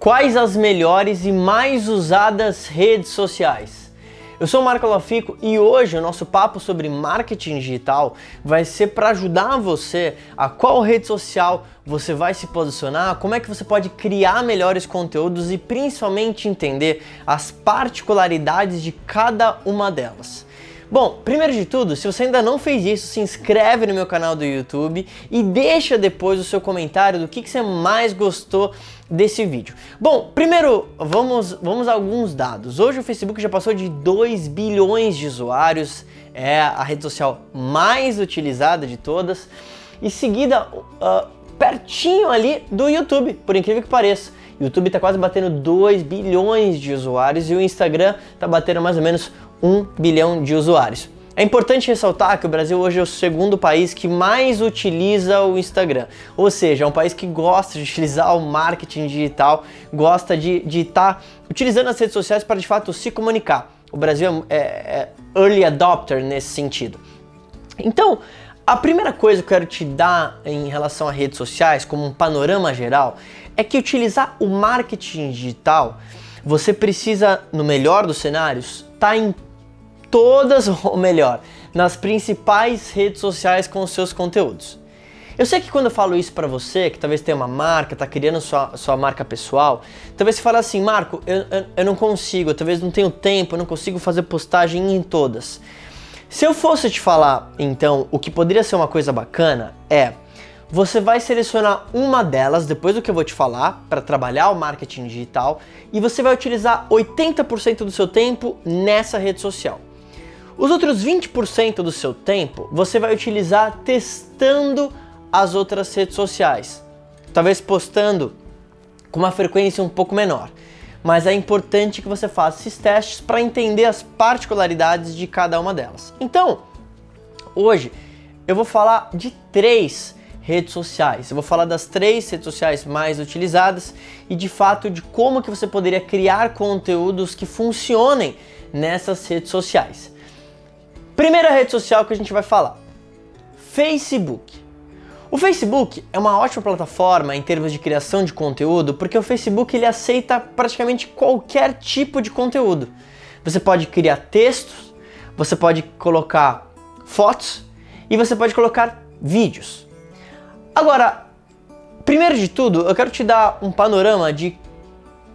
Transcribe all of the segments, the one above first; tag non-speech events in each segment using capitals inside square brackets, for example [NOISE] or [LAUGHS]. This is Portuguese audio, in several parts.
Quais as melhores e mais usadas redes sociais? Eu sou o Marco Lafico e hoje o nosso papo sobre marketing digital vai ser para ajudar você a qual rede social você vai se posicionar, como é que você pode criar melhores conteúdos e principalmente entender as particularidades de cada uma delas. Bom, primeiro de tudo, se você ainda não fez isso, se inscreve no meu canal do YouTube e deixa depois o seu comentário do que, que você mais gostou desse vídeo. Bom, primeiro vamos, vamos a alguns dados. Hoje o Facebook já passou de 2 bilhões de usuários, é a rede social mais utilizada de todas, e seguida uh, pertinho ali do YouTube, por incrível que pareça. O YouTube está quase batendo 2 bilhões de usuários e o Instagram está batendo mais ou menos 1 bilhão de usuários. É importante ressaltar que o Brasil hoje é o segundo país que mais utiliza o Instagram, ou seja, é um país que gosta de utilizar o marketing digital, gosta de estar tá utilizando as redes sociais para de fato se comunicar. O Brasil é, é, é early adopter nesse sentido. Então, a primeira coisa que eu quero te dar em relação a redes sociais, como um panorama geral, é que utilizar o marketing digital, você precisa, no melhor dos cenários, estar tá em todas, [LAUGHS] ou melhor, nas principais redes sociais com os seus conteúdos. Eu sei que quando eu falo isso para você, que talvez tenha uma marca, tá criando sua, sua marca pessoal, talvez você fale assim, Marco, eu, eu, eu não consigo, eu talvez não tenho tempo, eu não consigo fazer postagem em todas. Se eu fosse te falar, então, o que poderia ser uma coisa bacana é você vai selecionar uma delas, depois do que eu vou te falar, para trabalhar o marketing digital, e você vai utilizar 80% do seu tempo nessa rede social. Os outros 20% do seu tempo você vai utilizar testando as outras redes sociais. Talvez postando com uma frequência um pouco menor. Mas é importante que você faça esses testes para entender as particularidades de cada uma delas. Então, hoje eu vou falar de três redes sociais. Eu vou falar das três redes sociais mais utilizadas e de fato de como que você poderia criar conteúdos que funcionem nessas redes sociais. Primeira rede social que a gente vai falar: Facebook. O Facebook é uma ótima plataforma em termos de criação de conteúdo, porque o Facebook ele aceita praticamente qualquer tipo de conteúdo. Você pode criar textos, você pode colocar fotos e você pode colocar vídeos. Agora, primeiro de tudo, eu quero te dar um panorama de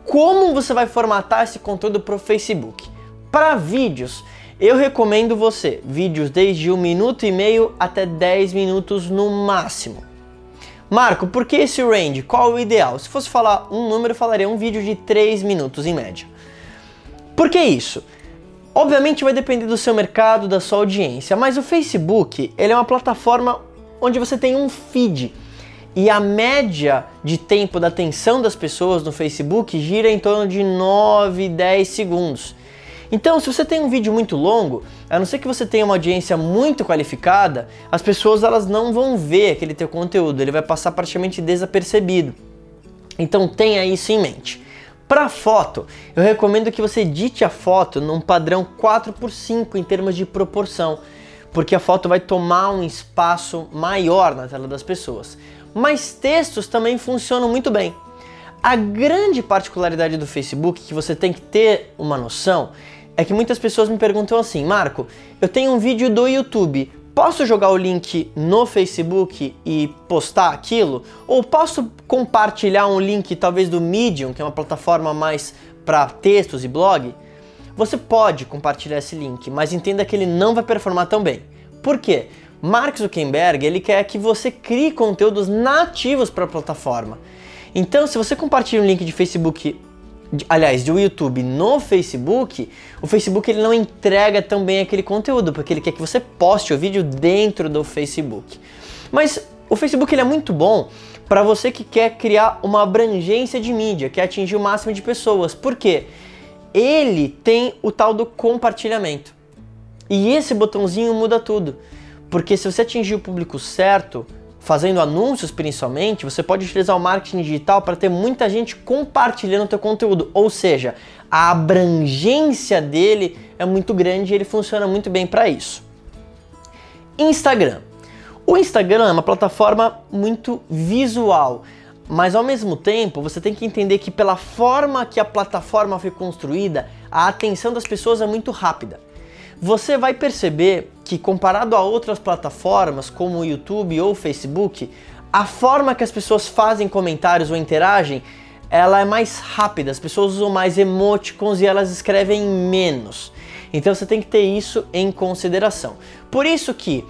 como você vai formatar esse conteúdo para o Facebook. Para vídeos, eu recomendo você vídeos desde um minuto e meio até 10 minutos no máximo. Marco, por que esse range? Qual o ideal? Se fosse falar um número, eu falaria um vídeo de 3 minutos em média. Por que isso? Obviamente vai depender do seu mercado, da sua audiência, mas o Facebook ele é uma plataforma onde você tem um feed e a média de tempo da atenção das pessoas no Facebook gira em torno de 9, 10 segundos. Então, se você tem um vídeo muito longo, a não ser que você tenha uma audiência muito qualificada, as pessoas elas não vão ver aquele teu conteúdo, ele vai passar praticamente desapercebido. Então, tenha isso em mente. Para foto, eu recomendo que você edite a foto num padrão 4x5 em termos de proporção, porque a foto vai tomar um espaço maior na tela das pessoas. Mas textos também funcionam muito bem. A grande particularidade do Facebook que você tem que ter uma noção é que muitas pessoas me perguntam assim: Marco, eu tenho um vídeo do YouTube, posso jogar o link no Facebook e postar aquilo? Ou posso compartilhar um link talvez do Medium, que é uma plataforma mais para textos e blog? Você pode compartilhar esse link, mas entenda que ele não vai performar tão bem. Por quê? Mark Zuckerberg ele quer que você crie conteúdos nativos para a plataforma. Então, se você compartilha um link de Facebook aliás, do YouTube no Facebook, o Facebook ele não entrega tão bem aquele conteúdo, porque ele quer que você poste o vídeo dentro do Facebook. Mas o Facebook ele é muito bom para você que quer criar uma abrangência de mídia, quer atingir o máximo de pessoas. Por quê? Ele tem o tal do compartilhamento. E esse botãozinho muda tudo. Porque se você atingir o público certo, fazendo anúncios principalmente, você pode utilizar o marketing digital para ter muita gente compartilhando o teu conteúdo, ou seja, a abrangência dele é muito grande e ele funciona muito bem para isso. Instagram. O Instagram é uma plataforma muito visual. mas ao mesmo tempo você tem que entender que pela forma que a plataforma foi construída, a atenção das pessoas é muito rápida. Você vai perceber que comparado a outras plataformas como o YouTube ou o Facebook, a forma que as pessoas fazem comentários ou interagem, ela é mais rápida, as pessoas usam mais emoticons e elas escrevem menos. Então você tem que ter isso em consideração. Por isso que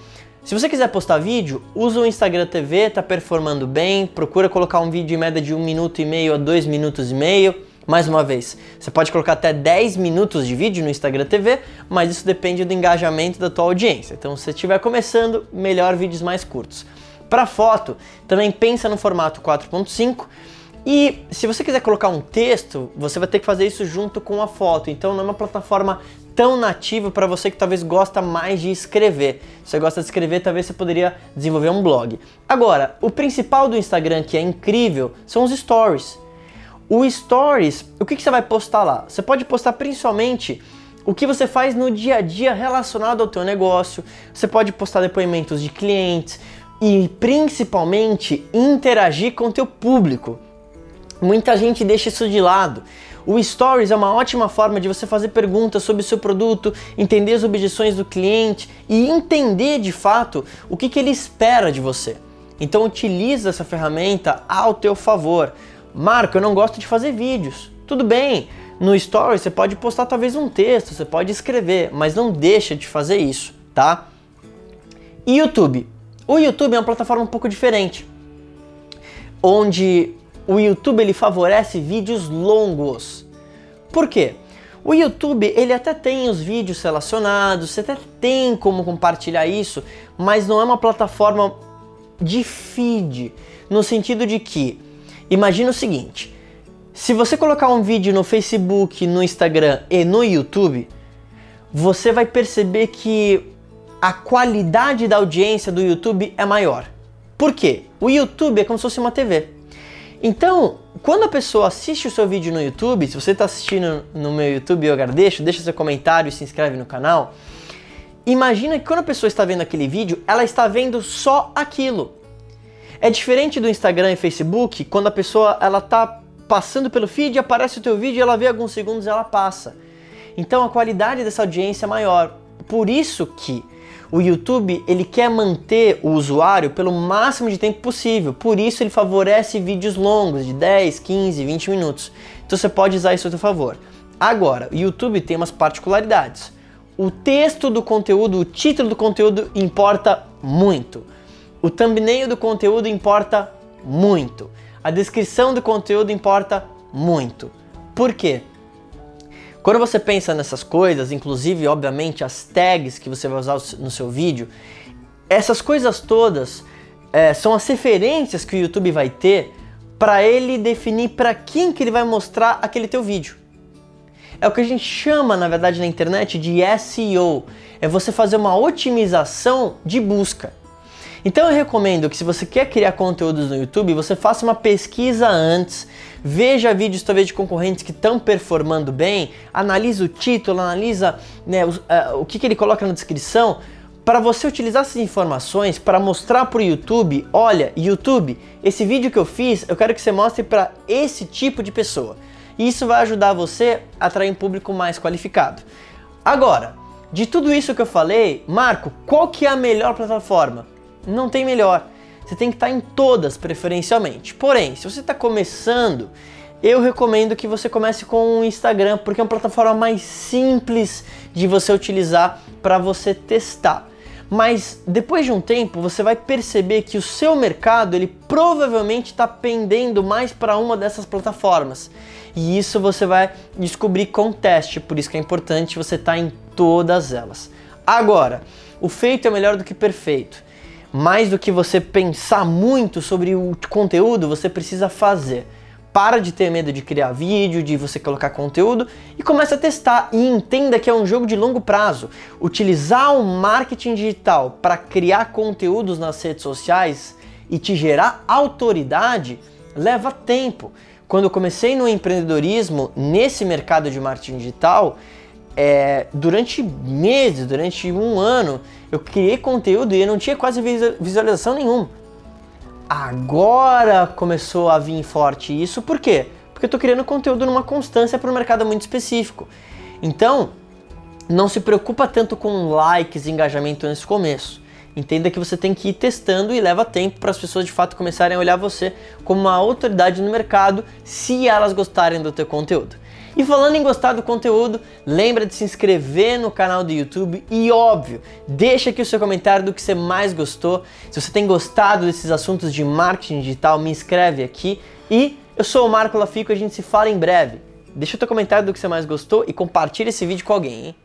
se você quiser postar vídeo, usa o Instagram TV, tá performando bem, procura colocar um vídeo em média de 1 minuto e meio a 2 minutos e meio. Mais uma vez, você pode colocar até 10 minutos de vídeo no Instagram TV, mas isso depende do engajamento da tua audiência. Então, se estiver começando, melhor vídeos mais curtos. Para foto, também pensa no formato 4.5 e se você quiser colocar um texto, você vai ter que fazer isso junto com a foto. Então, não é uma plataforma tão nativa para você que talvez gosta mais de escrever. Se você gosta de escrever, talvez você poderia desenvolver um blog. Agora, o principal do Instagram que é incrível são os stories. O stories, o que, que você vai postar lá? Você pode postar principalmente o que você faz no dia a dia relacionado ao teu negócio. Você pode postar depoimentos de clientes e principalmente interagir com o teu público. Muita gente deixa isso de lado. O Stories é uma ótima forma de você fazer perguntas sobre o seu produto, entender as objeções do cliente e entender de fato o que, que ele espera de você. Então utilize essa ferramenta ao teu favor. Marco, eu não gosto de fazer vídeos. Tudo bem, no Stories você pode postar talvez um texto, você pode escrever, mas não deixa de fazer isso, tá? E YouTube? O YouTube é uma plataforma um pouco diferente, onde o YouTube ele favorece vídeos longos. Por quê? O YouTube ele até tem os vídeos relacionados, você até tem como compartilhar isso, mas não é uma plataforma de feed, no sentido de que, imagina o seguinte, se você colocar um vídeo no Facebook, no Instagram e no YouTube, você vai perceber que a qualidade da audiência do YouTube é maior. Por quê? O YouTube é como se fosse uma TV. Então, quando a pessoa assiste o seu vídeo no YouTube, se você está assistindo no meu YouTube, eu agradeço, deixa seu comentário e se inscreve no canal. Imagina que quando a pessoa está vendo aquele vídeo, ela está vendo só aquilo. É diferente do Instagram e Facebook, quando a pessoa ela está passando pelo feed, aparece o teu vídeo, ela vê alguns segundos e ela passa. Então a qualidade dessa audiência é maior. Por isso que o YouTube ele quer manter o usuário pelo máximo de tempo possível, por isso ele favorece vídeos longos de 10, 15, 20 minutos. Então você pode usar isso a seu favor. Agora, o YouTube tem umas particularidades. O texto do conteúdo, o título do conteúdo importa muito. O thumbnail do conteúdo importa muito. A descrição do conteúdo importa muito. Por quê? Quando você pensa nessas coisas, inclusive, obviamente, as tags que você vai usar no seu vídeo, essas coisas todas é, são as referências que o YouTube vai ter para ele definir para quem que ele vai mostrar aquele teu vídeo. É o que a gente chama, na verdade, na internet de SEO. É você fazer uma otimização de busca. Então eu recomendo que se você quer criar conteúdos no YouTube, você faça uma pesquisa antes, veja vídeos talvez de concorrentes que estão performando bem, analisa o título, analisa né, o, uh, o que, que ele coloca na descrição, para você utilizar essas informações para mostrar para o YouTube, olha, YouTube, esse vídeo que eu fiz, eu quero que você mostre para esse tipo de pessoa. E isso vai ajudar você a atrair um público mais qualificado. Agora, de tudo isso que eu falei, Marco, qual que é a melhor plataforma? Não tem melhor. Você tem que estar em todas, preferencialmente. Porém, se você está começando, eu recomendo que você comece com o Instagram, porque é uma plataforma mais simples de você utilizar para você testar. Mas depois de um tempo, você vai perceber que o seu mercado ele provavelmente está pendendo mais para uma dessas plataformas. E isso você vai descobrir com teste, por isso que é importante você estar tá em todas elas. Agora, o feito é melhor do que perfeito mais do que você pensar muito sobre o conteúdo, você precisa fazer. Para de ter medo de criar vídeo, de você colocar conteúdo e comece a testar e entenda que é um jogo de longo prazo. Utilizar o marketing digital para criar conteúdos nas redes sociais e te gerar autoridade leva tempo. Quando eu comecei no empreendedorismo nesse mercado de marketing digital, é, durante meses, durante um ano, eu criei conteúdo e não tinha quase visualização nenhuma. agora começou a vir forte isso. Por quê? Porque eu estou criando conteúdo numa constância para um mercado muito específico. Então, não se preocupa tanto com likes e engajamento nesse começo. Entenda que você tem que ir testando e leva tempo para as pessoas de fato começarem a olhar você como uma autoridade no mercado, se elas gostarem do teu conteúdo. E falando em gostar do conteúdo, lembra de se inscrever no canal do YouTube e óbvio, deixa aqui o seu comentário do que você mais gostou. Se você tem gostado desses assuntos de marketing digital, me inscreve aqui e eu sou o Marco Lafico a gente se fala em breve. Deixa o teu comentário do que você mais gostou e compartilha esse vídeo com alguém, hein?